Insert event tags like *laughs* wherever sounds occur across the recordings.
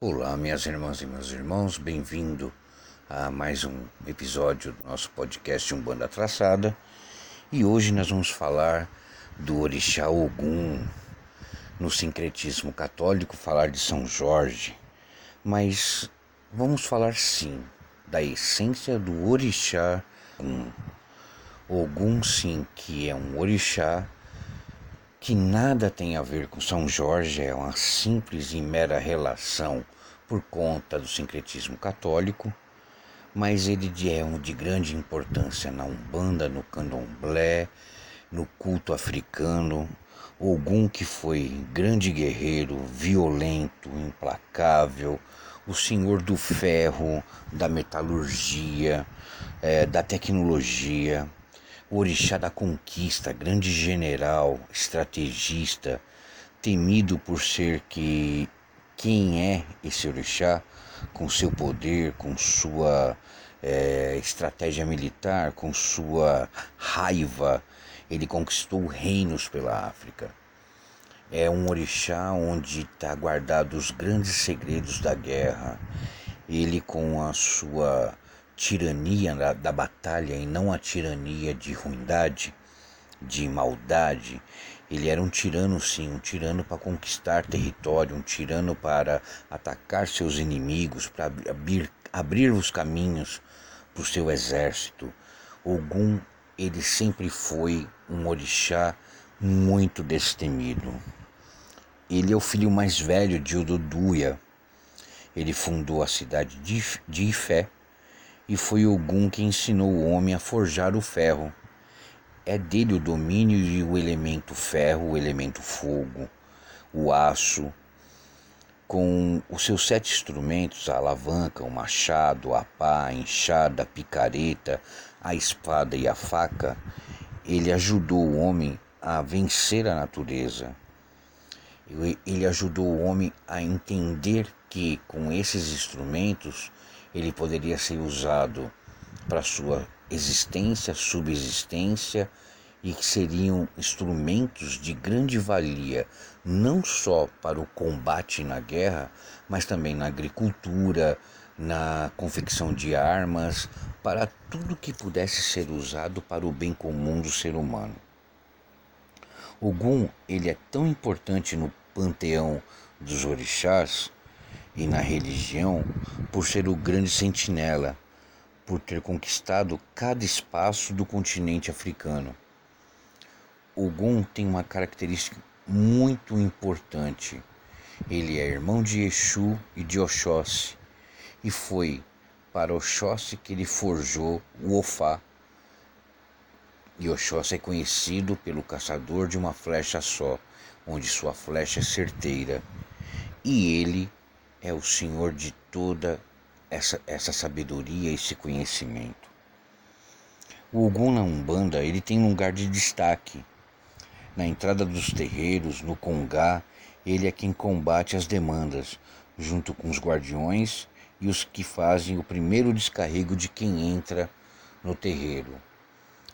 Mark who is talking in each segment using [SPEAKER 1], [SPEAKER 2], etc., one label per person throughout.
[SPEAKER 1] Olá, minhas irmãs e meus irmãos, bem-vindo a mais um episódio do nosso podcast Umbanda Traçada. E hoje nós vamos falar do Orixá Ogum, no sincretismo católico, falar de São Jorge, mas vamos falar sim da essência do Orixá Ogum. Ogum, sim, que é um Orixá que nada tem a ver com São Jorge, é uma simples e mera relação por conta do sincretismo católico, mas ele é um de grande importância na Umbanda, no Candomblé, no culto africano. Ogum que foi grande guerreiro, violento, implacável, o senhor do ferro, da metalurgia, é, da tecnologia, orixá da conquista, grande general, estrategista, temido por ser que quem é esse orixá, com seu poder, com sua é, estratégia militar, com sua raiva, ele conquistou reinos pela África. É um orixá onde está guardado os grandes segredos da guerra. Ele com a sua tirania da, da batalha e não a tirania de ruindade, de maldade. Ele era um tirano, sim, um tirano para conquistar território, um tirano para atacar seus inimigos, para abrir, abrir os caminhos para o seu exército. Ogum, ele sempre foi um orixá muito destemido. Ele é o filho mais velho de Ododuia. Ele fundou a cidade de Ifé e foi Ogum que ensinou o homem a forjar o ferro. É dele o domínio e o elemento ferro, o elemento fogo, o aço, com os seus sete instrumentos, a alavanca, o machado, a pá, a enxada, a picareta, a espada e a faca, ele ajudou o homem a vencer a natureza. Ele ajudou o homem a entender que com esses instrumentos ele poderia ser usado para sua existência, subsistência e que seriam instrumentos de grande valia, não só para o combate na guerra, mas também na agricultura, na confecção de armas, para tudo que pudesse ser usado para o bem comum do ser humano. Ogum, ele é tão importante no panteão dos orixás e na religião por ser o grande sentinela, por ter conquistado cada espaço do continente africano. Ogum tem uma característica muito importante. Ele é irmão de Exu e de Oxóssi, e foi para Oxóssi que ele forjou o Ofá. E Oxóssi é conhecido pelo caçador de uma flecha só, onde sua flecha é certeira. E ele é o Senhor de toda essa, essa sabedoria, esse conhecimento. O Ogum na Umbanda ele tem um lugar de destaque. Na entrada dos terreiros, no Congá, ele é quem combate as demandas, junto com os guardiões e os que fazem o primeiro descarrego de quem entra no terreiro.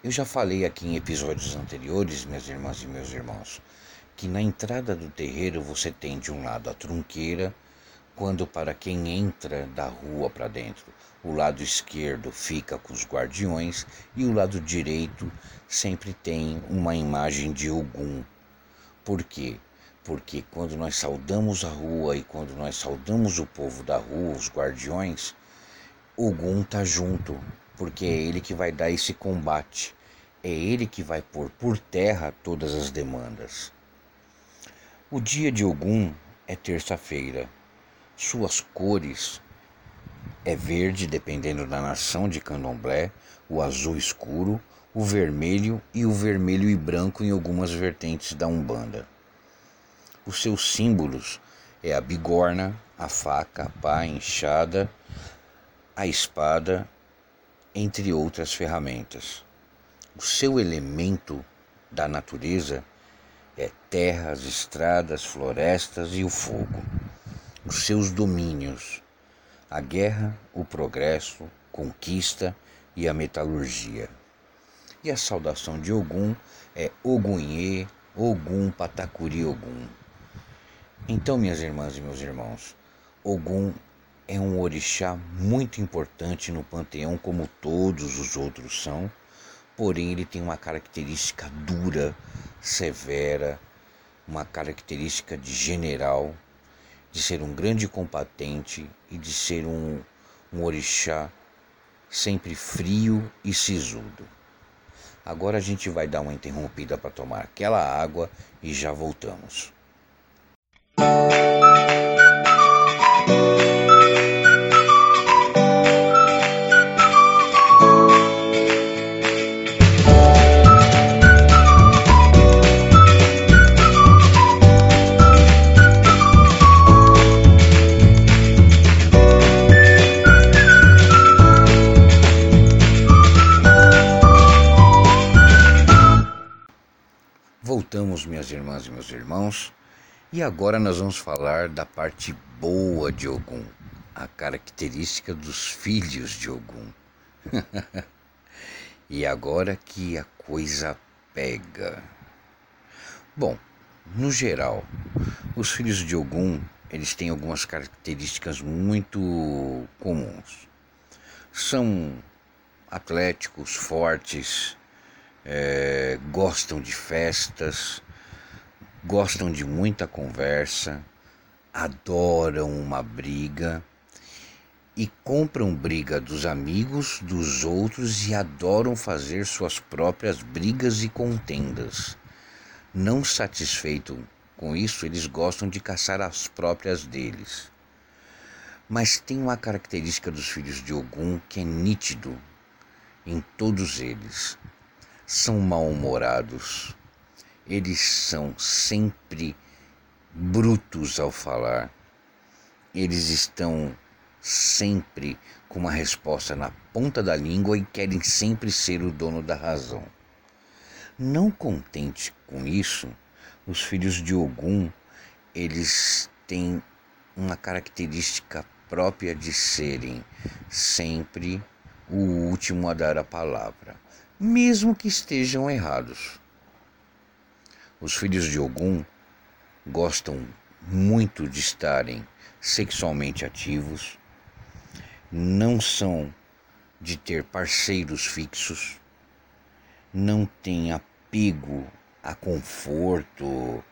[SPEAKER 1] Eu já falei aqui em episódios anteriores, minhas irmãs e meus irmãos, que na entrada do terreiro você tem de um lado a trunqueira quando para quem entra da rua para dentro, o lado esquerdo fica com os guardiões e o lado direito sempre tem uma imagem de Ogum. Por quê? Porque quando nós saudamos a rua e quando nós saudamos o povo da rua, os guardiões, Ogum está junto, porque é ele que vai dar esse combate, é ele que vai pôr por terra todas as demandas. O dia de Ogum é terça-feira. Suas cores é verde, dependendo da nação de candomblé, o azul escuro, o vermelho e o vermelho e branco em algumas vertentes da Umbanda. Os seus símbolos é a bigorna, a faca, a pá, a enxada, a espada, entre outras ferramentas. O seu elemento da natureza é terras, estradas, florestas e o fogo. Os seus domínios: a guerra, o progresso, conquista e a metalurgia. E a saudação de Ogum é Ogunhê, Ogum Patacuri Ogum. Então, minhas irmãs e meus irmãos, Ogum é um orixá muito importante no panteão, como todos os outros são, porém ele tem uma característica dura severa, uma característica de general, de ser um grande combatente e de ser um, um orixá sempre frio e sisudo. Agora a gente vai dar uma interrompida para tomar aquela água e já voltamos. Voltamos, irmãs e meus irmãos, e agora nós vamos falar da parte boa de Ogum, a característica dos filhos de Ogum. *laughs* e agora que a coisa pega. Bom, no geral, os filhos de Ogum, eles têm algumas características muito comuns. São atléticos, fortes, é, gostam de festas, gostam de muita conversa, adoram uma briga e compram briga dos amigos, dos outros e adoram fazer suas próprias brigas e contendas. Não satisfeito com isso, eles gostam de caçar as próprias deles. Mas tem uma característica dos filhos de Ogum que é nítido em todos eles são mal-humorados, eles são sempre brutos ao falar, eles estão sempre com uma resposta na ponta da língua e querem sempre ser o dono da razão. Não contente com isso, os filhos de Ogum, eles têm uma característica própria de serem sempre o último a dar a palavra mesmo que estejam errados. Os filhos de Ogum gostam muito de estarem sexualmente ativos, não são de ter parceiros fixos, não têm apego a conforto.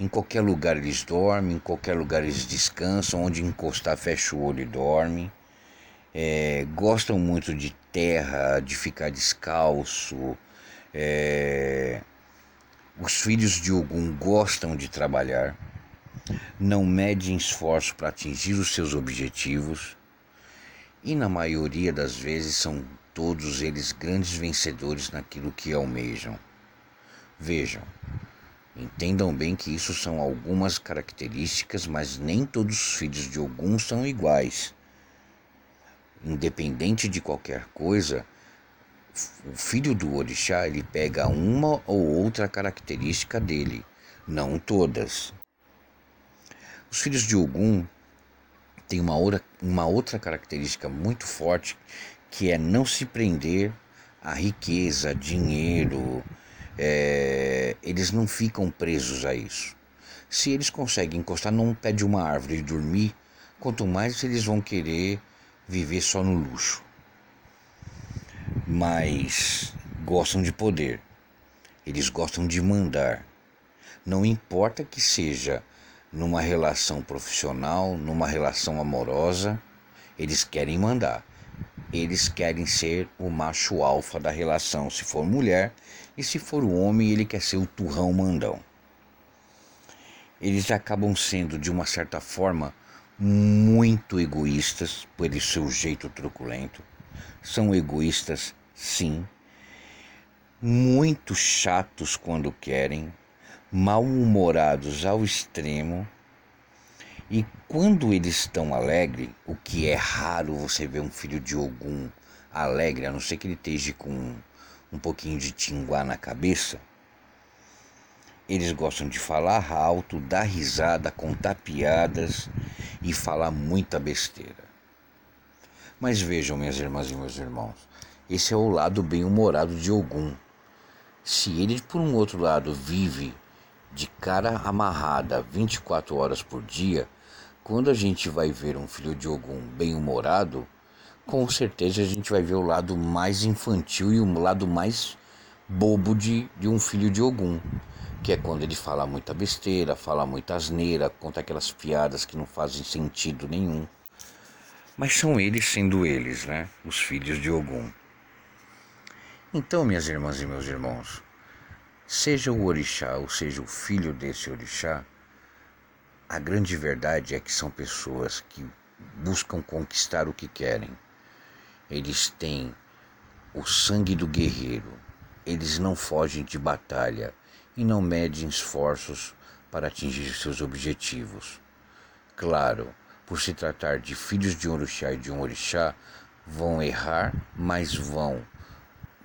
[SPEAKER 1] Em qualquer lugar eles dormem, em qualquer lugar eles descansam, onde encostar fecha o olho e dorme é, gostam muito de terra, de ficar descalço. É, os filhos de Ogum gostam de trabalhar, não medem esforço para atingir os seus objetivos e, na maioria das vezes, são todos eles grandes vencedores naquilo que almejam. Vejam, entendam bem que isso são algumas características, mas nem todos os filhos de Ogum são iguais independente de qualquer coisa, filho do orixá ele pega uma ou outra característica dele, não todas. Os filhos de Ogum têm uma outra, uma outra característica muito forte que é não se prender à riqueza, dinheiro. É, eles não ficam presos a isso. Se eles conseguem encostar num pé de uma árvore e dormir, quanto mais eles vão querer viver só no luxo. Mas gostam de poder. Eles gostam de mandar. Não importa que seja numa relação profissional, numa relação amorosa, eles querem mandar. Eles querem ser o macho alfa da relação, se for mulher, e se for o homem, ele quer ser o turrão mandão. eles acabam sendo, de uma certa forma, muito egoístas por seu jeito truculento. São egoístas, sim. Muito chatos quando querem, mal-humorados ao extremo. E quando eles estão alegres, o que é raro você ver um filho de Ogum alegre, a não ser que ele esteja com um pouquinho de tinguá na cabeça, eles gostam de falar alto, dar risada, contar piadas e falar muita besteira. Mas vejam, minhas irmãs e meus irmãos, esse é o lado bem-humorado de Ogum. Se ele, por um outro lado, vive de cara amarrada 24 horas por dia, quando a gente vai ver um filho de Ogum bem-humorado, com certeza a gente vai ver o lado mais infantil e o lado mais bobo de, de um filho de Ogum que é quando ele fala muita besteira, fala muita asneira, conta aquelas piadas que não fazem sentido nenhum. Mas são eles sendo eles, né? Os filhos de Ogum. Então, minhas irmãs e meus irmãos, seja o orixá ou seja o filho desse orixá, a grande verdade é que são pessoas que buscam conquistar o que querem. Eles têm o sangue do guerreiro. Eles não fogem de batalha e não medem esforços para atingir seus objetivos. Claro, por se tratar de filhos de um orixá e de um orixá, vão errar, mas vão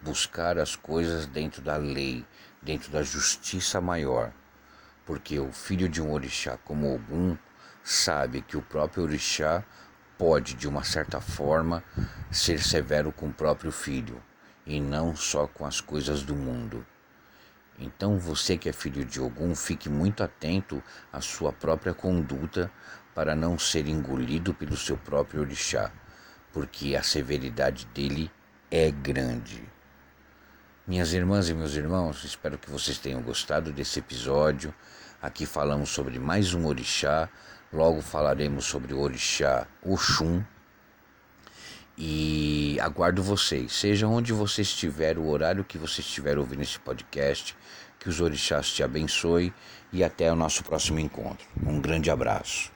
[SPEAKER 1] buscar as coisas dentro da lei, dentro da justiça maior. Porque o filho de um orixá como Ogum sabe que o próprio orixá pode, de uma certa forma, ser severo com o próprio filho e não só com as coisas do mundo. Então você que é filho de Ogum, fique muito atento à sua própria conduta para não ser engolido pelo seu próprio orixá, porque a severidade dele é grande. Minhas irmãs e meus irmãos, espero que vocês tenham gostado desse episódio. Aqui falamos sobre mais um orixá, logo falaremos sobre o orixá Oxum. E aguardo vocês, seja onde você estiver, o horário que você estiver ouvindo esse podcast, que os orixás te abençoe e até o nosso próximo encontro. Um grande abraço.